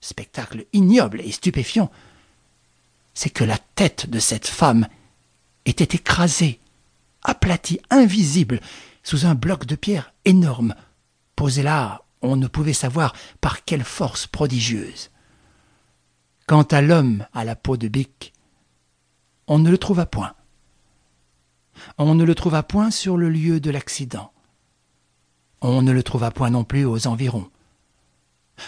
spectacle ignoble et stupéfiant, c'est que la tête de cette femme était écrasée, aplatie, invisible, sous un bloc de pierre énorme, posé là, on ne pouvait savoir par quelle force prodigieuse. Quant à l'homme à la peau de bique, on ne le trouva point. On ne le trouva point sur le lieu de l'accident. On ne le trouva point non plus aux environs.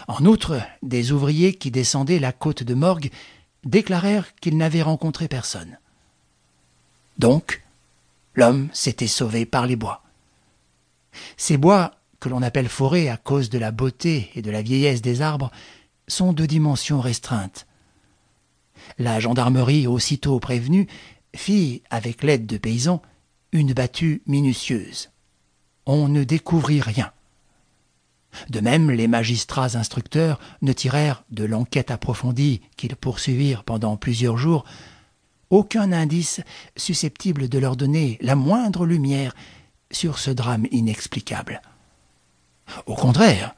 En outre, des ouvriers qui descendaient la côte de Morgue déclarèrent qu'ils n'avaient rencontré personne. Donc, l'homme s'était sauvé par les bois. Ces bois, que l'on appelle forêts à cause de la beauté et de la vieillesse des arbres, sont de dimensions restreintes. La gendarmerie, aussitôt prévenue, fit, avec l'aide de paysans, une battue minutieuse. On ne découvrit rien. De même, les magistrats instructeurs ne tirèrent de l'enquête approfondie qu'ils poursuivirent pendant plusieurs jours aucun indice susceptible de leur donner la moindre lumière sur ce drame inexplicable. Au contraire,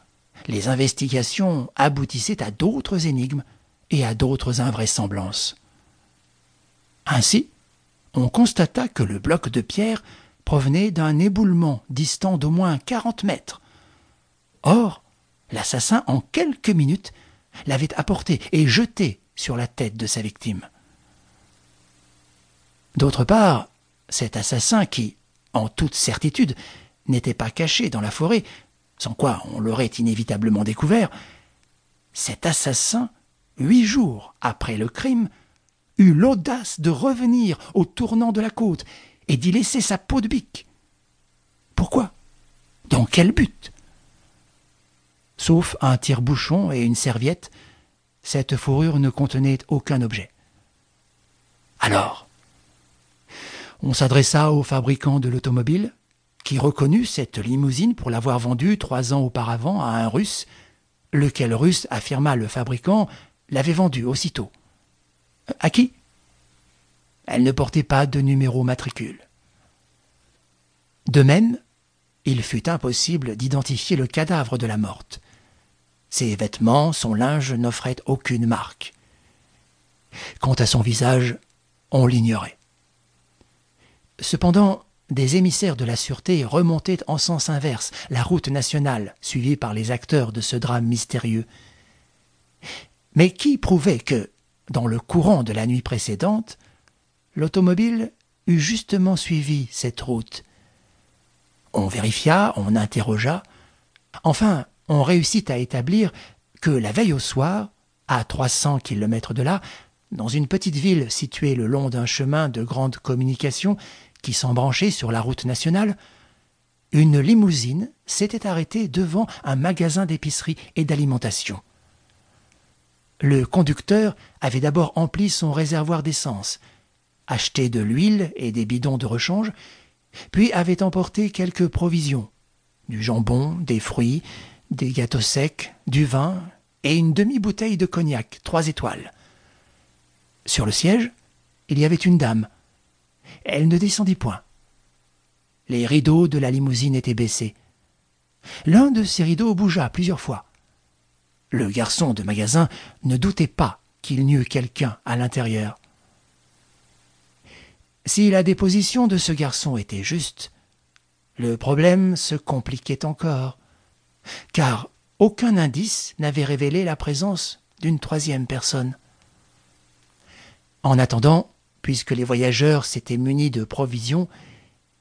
les investigations aboutissaient à d'autres énigmes et à d'autres invraisemblances. Ainsi, on constata que le bloc de pierre provenait d'un éboulement distant d'au moins quarante mètres. Or, l'assassin, en quelques minutes, l'avait apporté et jeté sur la tête de sa victime. D'autre part, cet assassin qui, en toute certitude, n'était pas caché dans la forêt, sans quoi on l'aurait inévitablement découvert, cet assassin, huit jours après le crime, eut l'audace de revenir au tournant de la côte et d'y laisser sa peau de bique. Pourquoi? Dans quel but? Sauf un tire-bouchon et une serviette, cette fourrure ne contenait aucun objet. Alors, on s'adressa au fabricant de l'automobile, qui reconnut cette limousine pour l'avoir vendue trois ans auparavant à un Russe, lequel Russe affirma le fabricant l'avait vendue aussitôt. À qui? Elle ne portait pas de numéro matricule. De même, il fut impossible d'identifier le cadavre de la morte. Ses vêtements, son linge n'offraient aucune marque. Quant à son visage, on l'ignorait. Cependant, des émissaires de la sûreté remontaient en sens inverse la route nationale suivie par les acteurs de ce drame mystérieux. Mais qui prouvait que, dans le courant de la nuit précédente, l'automobile eût justement suivi cette route? On vérifia, on interrogea, enfin on réussit à établir que la veille au soir, à trois cents kilomètres de là, dans une petite ville située le long d'un chemin de grande communication qui s'embranchait sur la route nationale, une limousine s'était arrêtée devant un magasin d'épicerie et d'alimentation. Le conducteur avait d'abord empli son réservoir d'essence, acheté de l'huile et des bidons de rechange, puis avait emporté quelques provisions, du jambon, des fruits, des gâteaux secs, du vin et une demi-bouteille de cognac, trois étoiles. Sur le siège, il y avait une dame, elle ne descendit point. Les rideaux de la limousine étaient baissés. L'un de ces rideaux bougea plusieurs fois. Le garçon de magasin ne doutait pas qu'il n'y eût quelqu'un à l'intérieur. Si la déposition de ce garçon était juste, le problème se compliquait encore, car aucun indice n'avait révélé la présence d'une troisième personne. En attendant, Puisque les voyageurs s'étaient munis de provisions,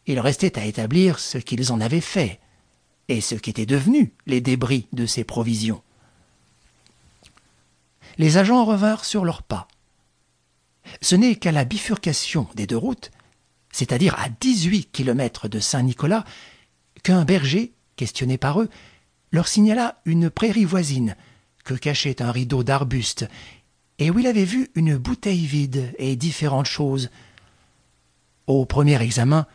il restait à établir ce qu'ils en avaient fait, et ce qu'étaient devenus les débris de ces provisions. Les agents revinrent sur leurs pas. Ce n'est qu'à la bifurcation des deux routes, c'est-à-dire à dix-huit kilomètres de Saint-Nicolas, qu'un berger, questionné par eux, leur signala une prairie voisine que cachait un rideau d'arbustes et où il avait vu une bouteille vide et différentes choses. Au premier examen,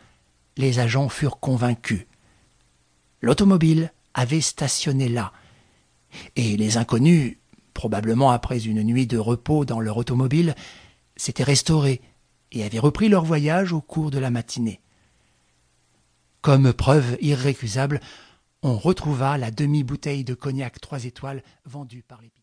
les agents furent convaincus. L'automobile avait stationné là, et les inconnus, probablement après une nuit de repos dans leur automobile, s'étaient restaurés et avaient repris leur voyage au cours de la matinée. Comme preuve irrécusable, on retrouva la demi-bouteille de cognac trois étoiles vendue par les